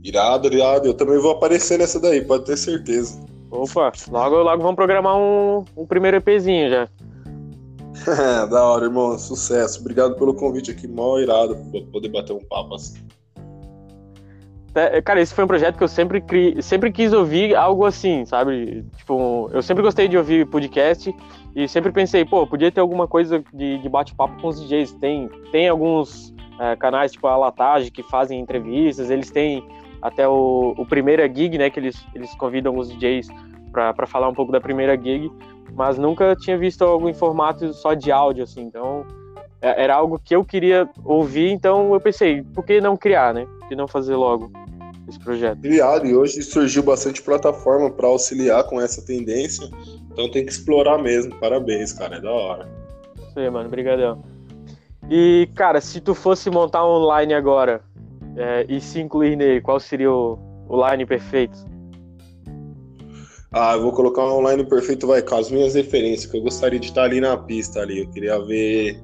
Irado, irado. Eu também vou aparecer nessa daí, pode ter certeza. Opa, logo, logo vamos programar um, um primeiro EPzinho já. da hora, irmão. Sucesso. Obrigado pelo convite aqui, mó irado, poder bater um papo assim. É, cara, esse foi um projeto que eu sempre, cri... sempre quis ouvir algo assim, sabe? Tipo, eu sempre gostei de ouvir podcast e sempre pensei, pô, podia ter alguma coisa de, de bate-papo com os DJs. Tem, tem alguns é, canais, tipo a Latage, que fazem entrevistas, eles têm até o, o Primeira Gig, né, que eles, eles convidam os DJs para falar um pouco da primeira gig, mas nunca tinha visto algo em formato só de áudio, assim, então é, era algo que eu queria ouvir, então eu pensei, por que não criar, né? Que não fazer logo esse projeto? Criado, e hoje surgiu bastante plataforma para auxiliar com essa tendência, então tem que explorar mesmo. Parabéns, cara, é da hora. Isso aí, mano, brigadão. E, cara, se tu fosse montar um online agora é, e se incluir nele, qual seria o, o line perfeito? Ah, eu vou colocar um online perfeito, vai, com as minhas referências, que eu gostaria de estar ali na pista ali. Eu queria ver.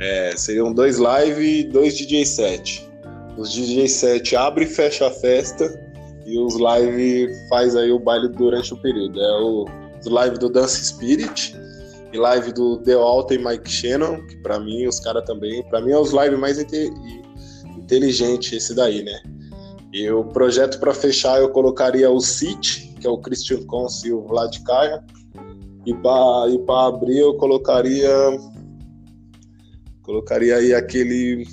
É, seriam dois live e dois DJ set. Os DJ set abre e fecha a festa e os live faz aí o baile durante o período. É o live do Dance Spirit e live do The Alta e Mike Shannon, que para mim os caras também, para mim é os live mais inte inteligente esse daí, né? E o projeto para fechar eu colocaria o City, que é o Christian Cons e o Vlad Kaia. E para e para abrir eu colocaria colocaria aí aquele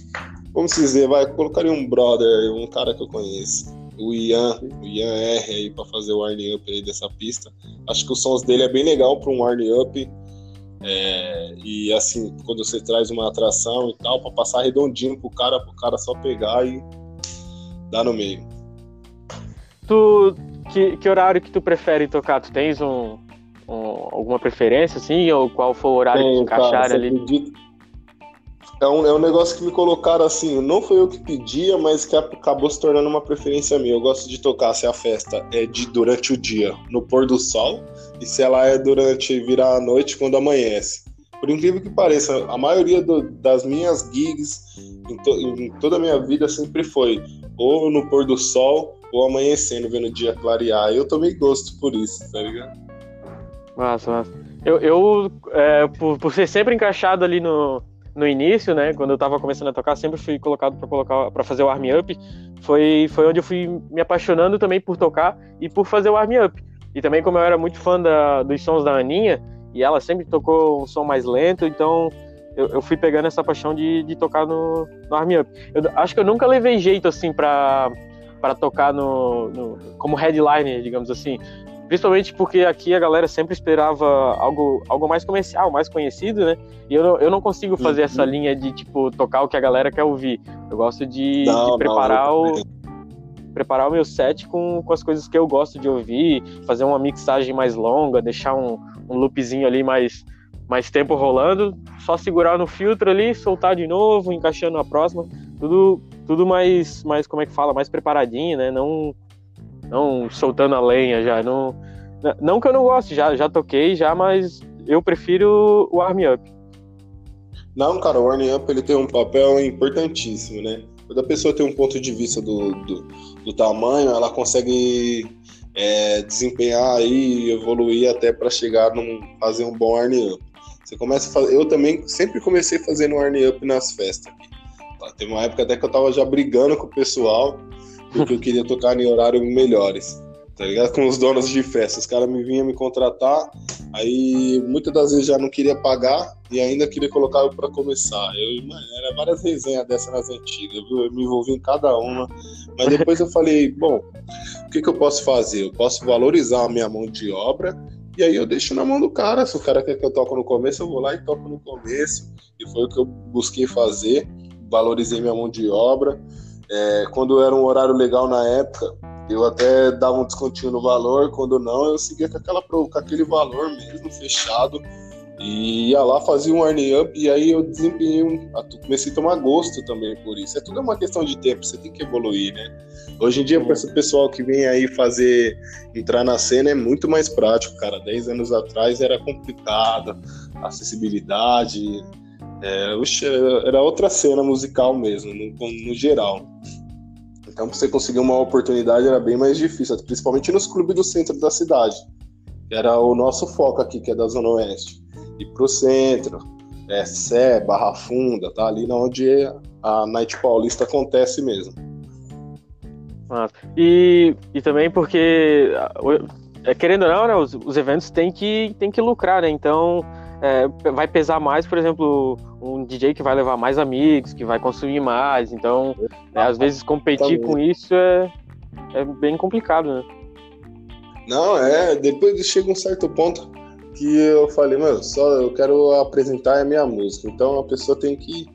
vamos dizer, vai, colocaria um brother, um cara que eu conheço o Ian, o Ian R aí para fazer o warning up aí dessa pista. Acho que os sons dele é bem legal para um warning up. É, e assim, quando você traz uma atração e tal, para passar redondinho pro cara, pro cara só pegar e dar no meio. Tu que, que horário que tu prefere tocar? Tu tens um, um alguma preferência assim ou qual for o horário Tem, que encaixar ali? Acredita é um, é um negócio que me colocaram assim, não foi eu que pedia, mas que acabou se tornando uma preferência minha. Eu gosto de tocar se a festa é de durante o dia, no pôr do sol, e se ela é durante virar a noite quando amanhece. Por incrível que pareça, a maioria do, das minhas gigs em, to, em, toda a minha vida sempre foi ou no pôr do sol ou amanhecendo, vendo o dia clarear. Eu tomei gosto por isso, tá ligado? Massa, massa. Eu, eu é, por, por ser sempre encaixado ali no, no início, né, quando eu tava começando a tocar, sempre fui colocado para colocar para fazer o arm up. Foi foi onde eu fui me apaixonando também por tocar e por fazer o arm up. E também como eu era muito fã da, dos sons da Aninha e ela sempre tocou um som mais lento, então eu, eu fui pegando essa paixão de, de tocar no, no arm up. Eu acho que eu nunca levei jeito assim para para tocar no, no, como headliner, digamos assim. Principalmente porque aqui a galera sempre esperava algo, algo mais comercial, mais conhecido, né? E eu não, eu não consigo fazer uhum. essa linha de, tipo, tocar o que a galera quer ouvir. Eu gosto de, não, de preparar não, o preparar o meu set com, com as coisas que eu gosto de ouvir, fazer uma mixagem mais longa, deixar um, um loopzinho ali mais, mais tempo rolando, só segurar no filtro ali, soltar de novo, encaixando a próxima, tudo, tudo mais, mais, como é que fala, mais preparadinho, né? Não não soltando a lenha já. Não, não que eu não goste, já, já toquei já, mas eu prefiro o Arm Up. Não, cara, o Arm Up ele tem um papel importantíssimo, né? Quando a pessoa tem um ponto de vista do, do, do tamanho, ela consegue é, desempenhar e evoluir até para chegar num fazer um bom Arm Up. Você começa fazer, eu também sempre comecei fazendo Arm Up nas festas. Tá? Teve uma época até que eu tava já brigando com o pessoal porque eu queria tocar em horários melhores, tá ligado? Com os donos de festa. Os caras me vinham me contratar, aí muitas das vezes já não queria pagar e ainda queria colocar eu pra começar. Eu, mano, era várias resenhas dessas nas antigas, viu? Eu me envolvi em cada uma. Mas depois eu falei, bom, o que, que eu posso fazer? Eu posso valorizar a minha mão de obra E aí eu deixo na mão do cara. Se o cara quer que eu toque no começo, eu vou lá e toco no começo. E foi o que eu busquei fazer. Valorizei minha mão de obra. É, quando era um horário legal na época, eu até dava um descontinho no valor. Quando não, eu seguia com, aquela, com aquele valor mesmo, fechado. E ia lá, fazia um earning up, e aí eu desempenhei. Comecei a tomar gosto também por isso. É tudo uma questão de tempo, você tem que evoluir, né? Hoje em dia, para esse pessoal que vem aí fazer, entrar na cena, é muito mais prático, cara. Dez anos atrás era complicado, acessibilidade. É, era outra cena musical mesmo, no, no geral. Então, para você conseguir uma oportunidade era bem mais difícil, principalmente nos clubes do centro da cidade. Que era o nosso foco aqui, que é da Zona Oeste. Ir pro centro, é, Sé, Barra Funda, tá ali onde a Night Paulista acontece mesmo. E, e também porque, é, querendo ou não, né, os, os eventos têm que, têm que lucrar, né? Então é, vai pesar mais, por exemplo, um DJ que vai levar mais amigos, que vai consumir mais. Então, é, às vezes competir com isso é, é bem complicado, né? Não, é, depois chega um certo ponto que eu falei, meu, só eu quero apresentar a minha música. Então a pessoa tem que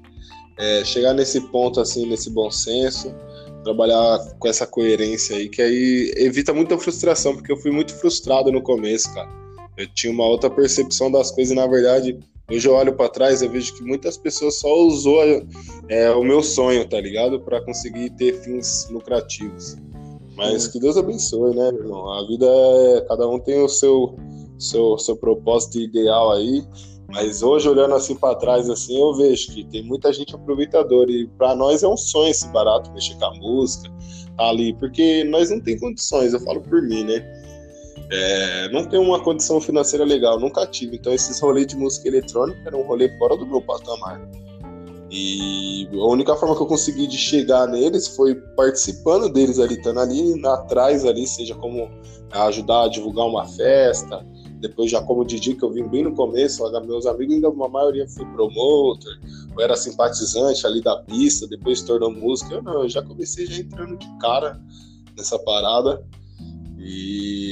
é, chegar nesse ponto assim, nesse bom senso trabalhar com essa coerência aí, que aí evita muita frustração, porque eu fui muito frustrado no começo, cara. Eu tinha uma outra percepção das coisas e, na verdade, hoje eu olho para trás e vejo que muitas pessoas só usou é, o meu sonho, tá ligado? para conseguir ter fins lucrativos. Mas que Deus abençoe, né, irmão? A vida é. Cada um tem o seu, seu, seu propósito ideal aí. Mas hoje, olhando assim para trás, assim, eu vejo que tem muita gente aproveitadora. E para nós é um sonho esse barato, mexer com a música, tá ali. Porque nós não tem condições, eu falo por mim, né? É, não tem uma condição financeira legal, nunca tive. Então, esses rolês de música eletrônica eram um rolê fora do meu patamar. E a única forma que eu consegui de chegar neles foi participando deles ali, estando ali atrás ali, seja como ajudar a divulgar uma festa, depois já como DJ que eu vim bem no começo, meus amigos ainda uma maioria foi promoter, eu era simpatizante ali da pista, depois se tornou música. Eu não, eu já comecei já entrando de cara nessa parada e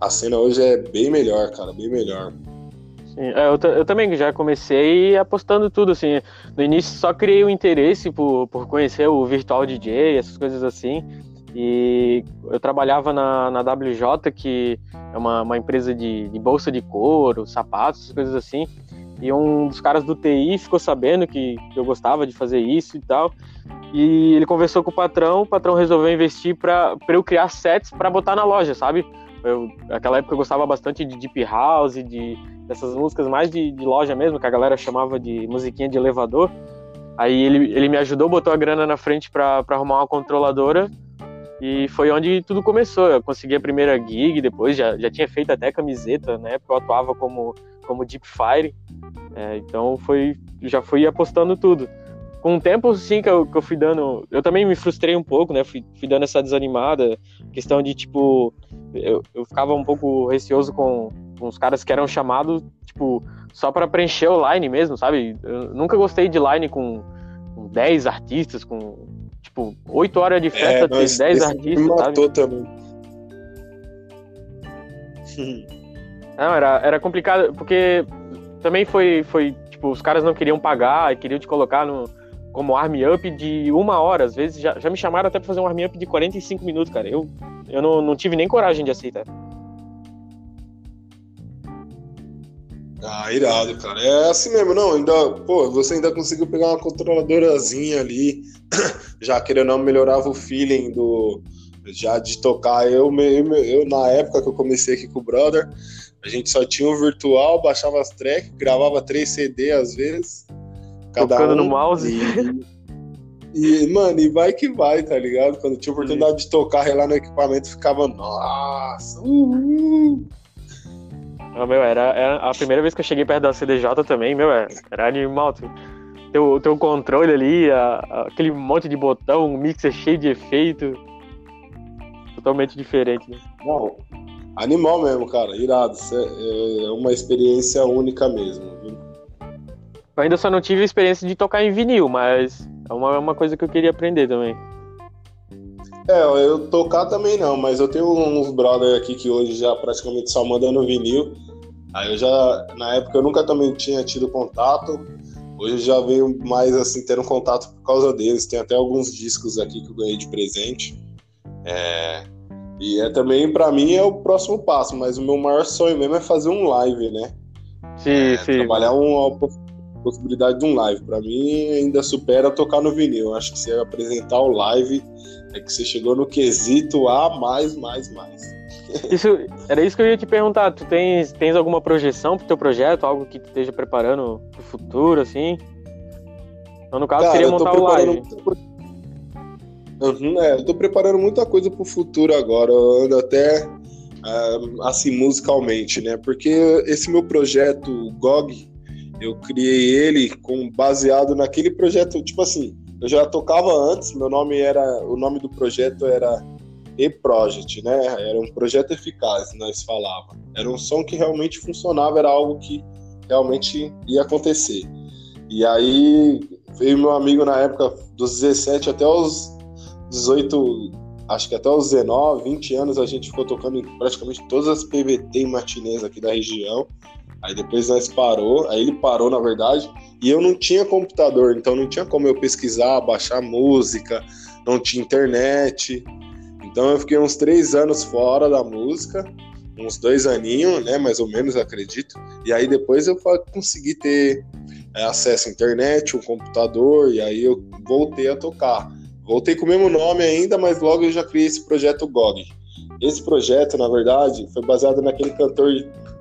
a cena hoje é bem melhor, cara, bem melhor. Sim, é, eu, eu, também já comecei apostando tudo, assim. No início só criei o um interesse por, por conhecer o Virtual DJ, essas coisas assim. E eu trabalhava na, na WJ, que é uma, uma empresa de, de, bolsa de couro, sapatos, coisas assim. E um dos caras do TI ficou sabendo que, que eu gostava de fazer isso e tal. E ele conversou com o patrão, o patrão resolveu investir para eu criar sets para botar na loja, sabe? Eu, naquela época eu gostava bastante de Deep House, de dessas músicas mais de, de loja mesmo, que a galera chamava de musiquinha de elevador. Aí ele, ele me ajudou, botou a grana na frente para arrumar uma controladora e foi onde tudo começou. Eu consegui a primeira gig, depois já, já tinha feito até camiseta, né? Porque eu atuava como, como Deep Fire. É, então foi, já fui apostando tudo. Com o tempo, sim, que eu, que eu fui dando. Eu também me frustrei um pouco, né? Fui, fui dando essa desanimada. Questão de, tipo. Eu, eu ficava um pouco receoso com, com os caras que eram chamados, tipo, só para preencher o line mesmo, sabe? Eu nunca gostei de line com, com 10 artistas, com tipo, 8 horas de festa, é, tem 10 artistas, me matou sabe? também. Não, era, era complicado, porque também foi, foi, tipo, os caras não queriam pagar e queriam te colocar no, como arm up de uma hora. Às vezes já, já me chamaram até pra fazer um arm up de 45 minutos, cara. Eu, eu não, não tive nem coragem de aceitar. Ah, irado, cara. É assim mesmo, não. Ainda, pô, você ainda conseguiu pegar uma controladorazinha ali, já querendo não melhorava o feeling do já de tocar. Eu, eu, eu, na época que eu comecei aqui com o brother, a gente só tinha o virtual, baixava as tracks, gravava três CD às vezes. Cada Tocando um, no mouse. E, e, mano, e vai que vai, tá ligado? Quando tinha oportunidade de tocar lá no equipamento, ficava, nossa, uhul. Não, meu, era, era, a primeira vez que eu cheguei perto da CDJ também, meu, era, era animal. Teu, teu controle ali, a, a, aquele monte de botão, um mixer cheio de efeito. Totalmente diferente, né? Não, animal mesmo, cara, irado. É, é uma experiência única mesmo. Viu? Eu ainda só não tive a experiência de tocar em vinil, mas é uma, uma coisa que eu queria aprender também. É, eu tocar também não, mas eu tenho uns brother aqui que hoje já praticamente só mandam no vinil. Aí eu já, na época eu nunca também tinha tido contato. Hoje eu já venho mais assim, tendo contato por causa deles. Tem até alguns discos aqui que eu ganhei de presente. É, e é também, para mim, é o próximo passo, mas o meu maior sonho mesmo é fazer um live, né? Sim, é, sim. Trabalhar uma possibilidade de um live. Para mim, ainda supera tocar no vinil. Acho que você apresentar o live é que você chegou no quesito A mais, mais, mais. Isso, era isso que eu ia te perguntar. Tu tens, tens alguma projeção pro teu projeto? Algo que tu esteja preparando pro futuro, assim? Então, no caso, Cara, seria montar o live. Uhum, é, eu tô preparando muita coisa pro futuro agora. Eu ando até ah, assim musicalmente, né? Porque esse meu projeto, GOG, eu criei ele com baseado naquele projeto, tipo assim, eu já tocava antes, meu nome era, o nome do projeto era E-Project, né? Era um projeto eficaz, nós falava. Era um som que realmente funcionava, era algo que realmente ia acontecer. E aí veio meu amigo na época dos 17 até os 18, acho que até os 19, 20 anos a gente ficou tocando em praticamente todas as PVT e matinês aqui da região. Aí depois nós parou, aí ele parou na verdade, e eu não tinha computador, então não tinha como eu pesquisar, baixar música, não tinha internet. Então eu fiquei uns três anos fora da música, uns dois aninhos, né, mais ou menos, acredito. E aí depois eu consegui ter é, acesso à internet, um computador, e aí eu voltei a tocar. Voltei com o mesmo nome ainda, mas logo eu já criei esse projeto GOG. Esse projeto, na verdade, foi baseado naquele cantor.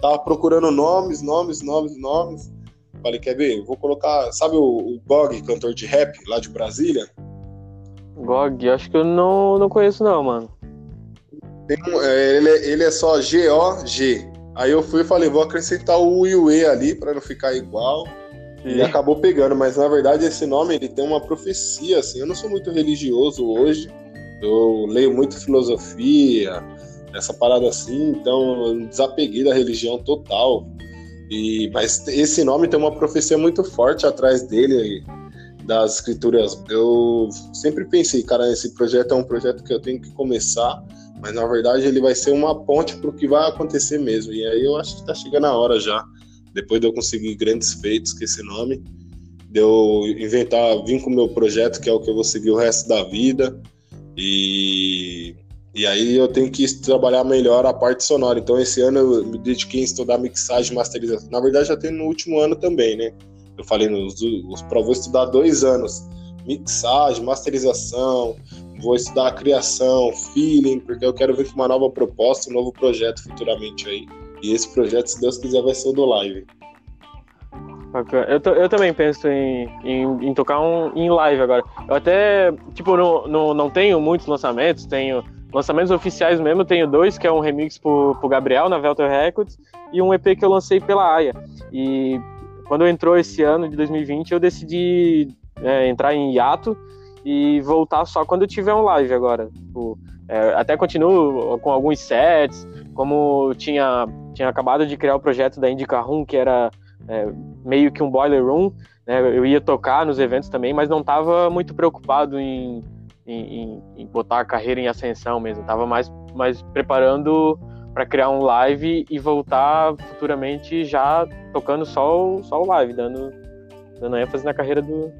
Tava procurando nomes, nomes, nomes, nomes. Falei, quer ver? vou colocar. Sabe o, o GOG, cantor de rap lá de Brasília? GOG, acho que eu não, não conheço, não, mano. Um, é, ele, ele é só G-O-G. Aí eu fui e falei, vou acrescentar o UE ali para não ficar igual. E acabou pegando, mas na verdade esse nome ele tem uma profecia, assim. Eu não sou muito religioso hoje, eu leio muito filosofia, essa parada assim, então eu desapeguei da religião total. E, mas esse nome tem uma profecia muito forte atrás dele, das escrituras. Eu sempre pensei, cara, esse projeto é um projeto que eu tenho que começar, mas na verdade ele vai ser uma ponte para o que vai acontecer mesmo. E aí eu acho que está chegando a hora já depois de eu conseguir grandes feitos com esse nome, de eu inventar, vim com o meu projeto, que é o que eu vou seguir o resto da vida, e, e aí eu tenho que trabalhar melhor a parte sonora. Então esse ano eu me dediquei a estudar mixagem e masterização. Na verdade já tem no último ano também, né? Eu falei, nos, os, vou estudar dois anos. Mixagem, masterização, vou estudar a criação, feeling, porque eu quero ver uma nova proposta, um novo projeto futuramente aí. E esse projeto, se Deus quiser, vai ser o do live. Eu, eu também penso em, em, em, tocar um em live agora. Eu até, tipo, não, não, não tenho muitos lançamentos, tenho lançamentos oficiais mesmo, tenho dois, que é um remix pro, pro Gabriel na Velter Records e um EP que eu lancei pela Aya. E quando entrou esse ano de 2020, eu decidi é, entrar em hiato e voltar só quando eu tiver um live agora. Tipo, é, até continuo com alguns sets, como tinha, tinha acabado de criar o projeto da Indica Room, que era é, meio que um boiler room, né? eu ia tocar nos eventos também, mas não estava muito preocupado em, em, em, botar a carreira em ascensão mesmo, estava mais, mais preparando para criar um live e voltar futuramente já tocando só o, só o live, dando, dando ênfase na carreira do,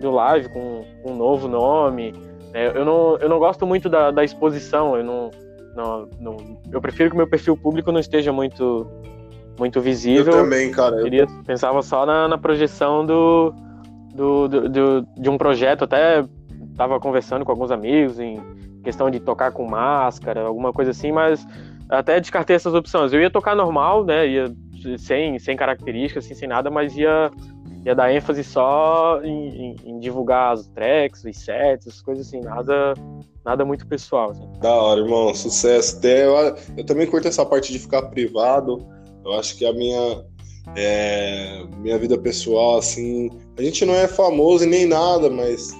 do live, com, com um novo nome. É, eu, não, eu não gosto muito da, da exposição, eu não, não, não, eu prefiro que o meu perfil público não esteja muito muito visível. Eu também, cara. Eu queria, pensava só na, na projeção do, do, do, do, de um projeto, até estava conversando com alguns amigos em questão de tocar com máscara, alguma coisa assim, mas até descartei essas opções. Eu ia tocar normal, né? Ia sem, sem características, assim, sem nada, mas ia ia dar ênfase só em, em, em, divulgar as tracks, os sets, as coisas assim, nada, nada muito pessoal. Assim. Da hora, irmão, sucesso. Até eu, eu também curto essa parte de ficar privado. Eu acho que a minha, é, minha vida pessoal, assim, a gente não é famoso nem nada, mas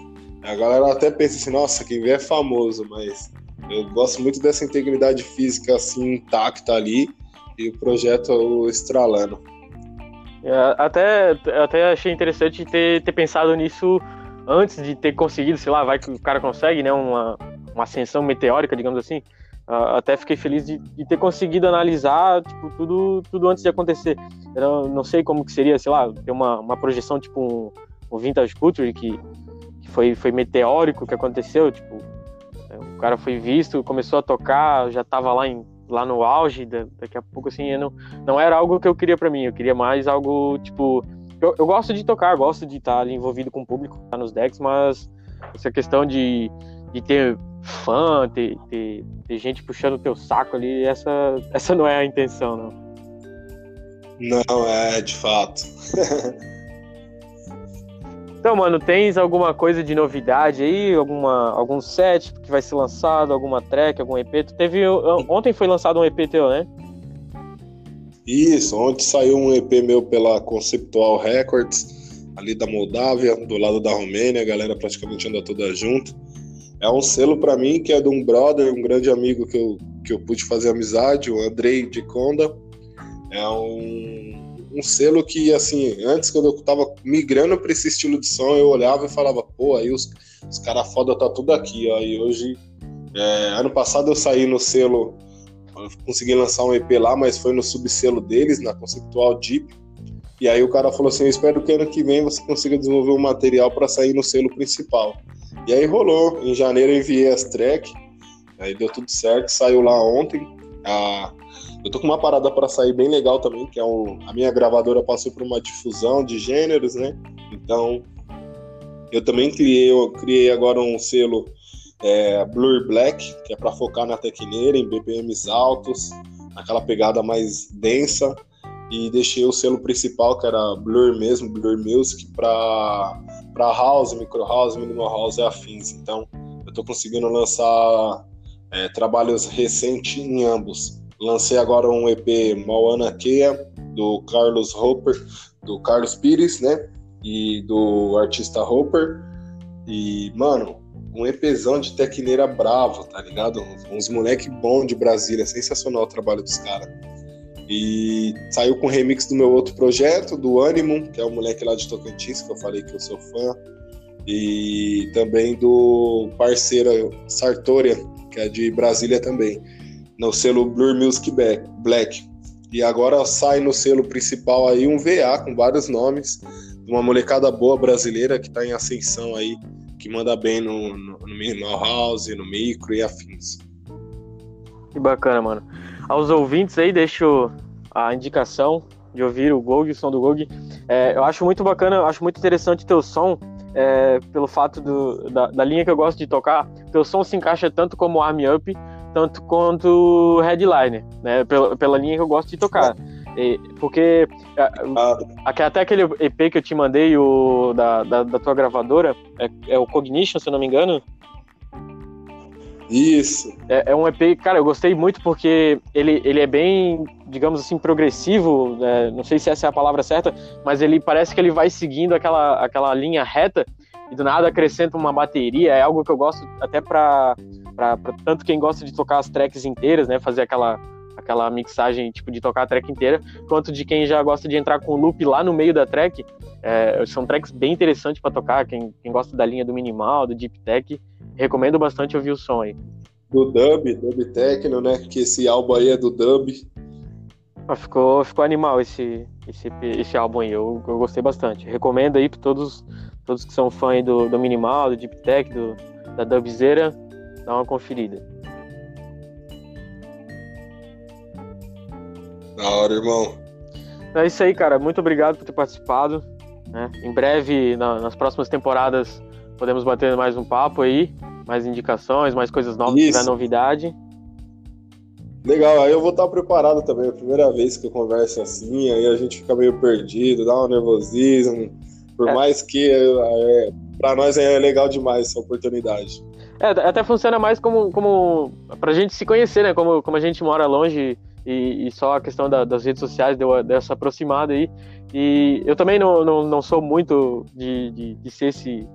a galera até pensa assim, nossa, quem vê é famoso, mas eu gosto muito dessa integridade física assim intacta ali e o projeto estralando. É, até, até achei interessante ter, ter pensado nisso antes de ter conseguido, sei lá, vai que o cara consegue, né, uma, uma ascensão meteórica, digamos assim. Uh, até fiquei feliz de, de, ter conseguido analisar tipo, tudo, tudo antes de acontecer. Eu não sei como que seria, sei lá, ter uma, uma projeção tipo um, um Vintage Culture que, foi, foi meteórico que aconteceu. Tipo, é, o cara foi visto, começou a tocar, já estava lá, em, lá no auge, daqui a pouco assim, não, não era algo que eu queria para mim, eu queria mais algo tipo. Eu, eu gosto de tocar, gosto de estar envolvido com o público, estar nos decks, mas essa questão de, de ter fã, ter, ter, ter gente puxando o teu saco ali, essa, essa não é a intenção, não. Não, é, de fato. então, mano, tens alguma coisa de novidade aí? Alguma, algum set que vai ser lançado? Alguma track, algum EP? Teve, ontem foi lançado um EP teu, né? Isso, ontem saiu um EP meu pela Conceptual Records, ali da Moldávia, do lado da Romênia, a galera praticamente anda toda junto. É um selo para mim que é de um brother, um grande amigo que eu, que eu pude fazer amizade, o Andrei de Conda. É um, um selo que, assim, antes quando eu tava migrando para esse estilo de som, eu olhava e falava, pô, aí os, os caras foda tá tudo aqui, ó. E hoje, é, ano passado eu saí no selo, consegui lançar um EP lá, mas foi no subselo deles, na Conceptual Deep. E aí o cara falou assim: Eu espero que ano que vem você consiga desenvolver um material para sair no selo principal. E aí rolou. Em janeiro eu enviei as tracks, aí deu tudo certo, saiu lá ontem. Ah, eu tô com uma parada para sair bem legal também, que é o, a minha gravadora passou por uma difusão de gêneros, né? Então eu também criei, eu criei agora um selo é, Blur Black, que é para focar na tecneira, em BPMs altos, aquela pegada mais densa e deixei o selo principal, que era Blur mesmo, Blur Music, para house, micro house, minimal house e afins. Então, eu estou conseguindo lançar é, trabalhos recentes em ambos. Lancei agora um EP Moana Kea, do Carlos Hopper, do Carlos Pires, né? E do artista Hopper. E, mano, um EPzão de tecneira bravo, tá ligado? Uns moleque bom de Brasília, sensacional o trabalho dos caras. E saiu com remix do meu outro projeto, do Animum, que é o moleque lá de Tocantins, que eu falei que eu sou fã. E também do parceiro Sartoria, que é de Brasília também, no selo Blur Music Black. E agora sai no selo principal aí um VA com vários nomes, de uma molecada boa brasileira que está em ascensão aí, que manda bem no, no, no minimal house, no micro e afins. Que bacana, mano aos ouvintes aí, deixo a indicação de ouvir o Gog, o som do Gog. É, eu acho muito bacana, eu acho muito interessante teu som, é, pelo fato do, da, da, linha que eu gosto de tocar. Teu som se encaixa tanto como Arm Up, tanto quanto Headliner, né? Pela, pela linha que eu gosto de tocar. E, porque é, ah. até aquele EP que eu te mandei, o, da, da, da tua gravadora, é, é o Cognition, se eu não me engano, isso. É, é, um EP, cara, eu gostei muito porque ele, ele é bem, digamos assim, progressivo. Né? Não sei se essa é a palavra certa, mas ele parece que ele vai seguindo aquela, aquela linha reta e do nada acrescenta uma bateria. É algo que eu gosto até para tanto quem gosta de tocar as tracks inteiras, né? Fazer aquela aquela mixagem tipo de tocar a track inteira, quanto de quem já gosta de entrar com o loop lá no meio da track. É, são tracks bem interessantes para tocar. Quem, quem gosta da linha do minimal, do deep tech, recomendo bastante ouvir o som aí. Do dub, dub techno, né? Que esse álbum aí é do dub. Ah, ficou, ficou animal esse, esse, esse álbum aí, eu, eu gostei bastante. Recomendo aí para todos, todos que são fãs do, do minimal, do deep tech, do, da dubzeira, dá uma conferida. Da hora, irmão. É isso aí, cara. Muito obrigado por ter participado. Né? Em breve, na, nas próximas temporadas, podemos bater mais um papo aí, mais indicações, mais coisas novas, se tiver novidade. Legal, aí eu vou estar preparado também. É a primeira vez que eu converso assim, aí a gente fica meio perdido, dá um nervosismo. Por é. mais que é, para nós é legal demais essa oportunidade. É, até funciona mais como, como pra gente se conhecer, né? Como, como a gente mora longe e, e só a questão da, das redes sociais deu dessa aproximada aí. E eu também não, não, não sou muito de, de, de ser esse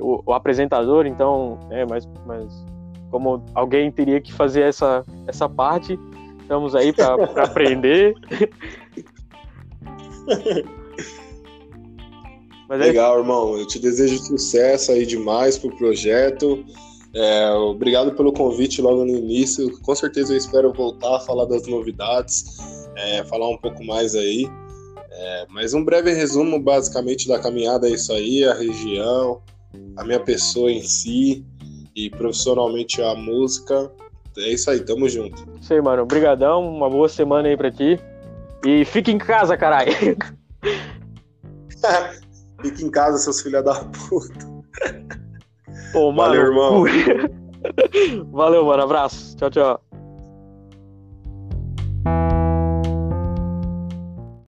o, o, apresentador, então, é, mas, mas como alguém teria que fazer essa, essa parte, estamos aí para aprender. Mas é Legal, é... irmão. Eu te desejo sucesso aí demais pro projeto. É, obrigado pelo convite logo no início. Com certeza eu espero voltar a falar das novidades, é, falar um pouco mais aí. É, mas um breve resumo, basicamente, da caminhada é isso aí: a região, a minha pessoa em si e profissionalmente a música. É isso aí, tamo junto. Isso aí, mano. Obrigadão, uma boa semana aí pra ti. E fique em casa, caralho. fique em casa, seus filha da puta. Mano. Valeu, irmão. Valeu, mano. Abraço. Tchau, tchau.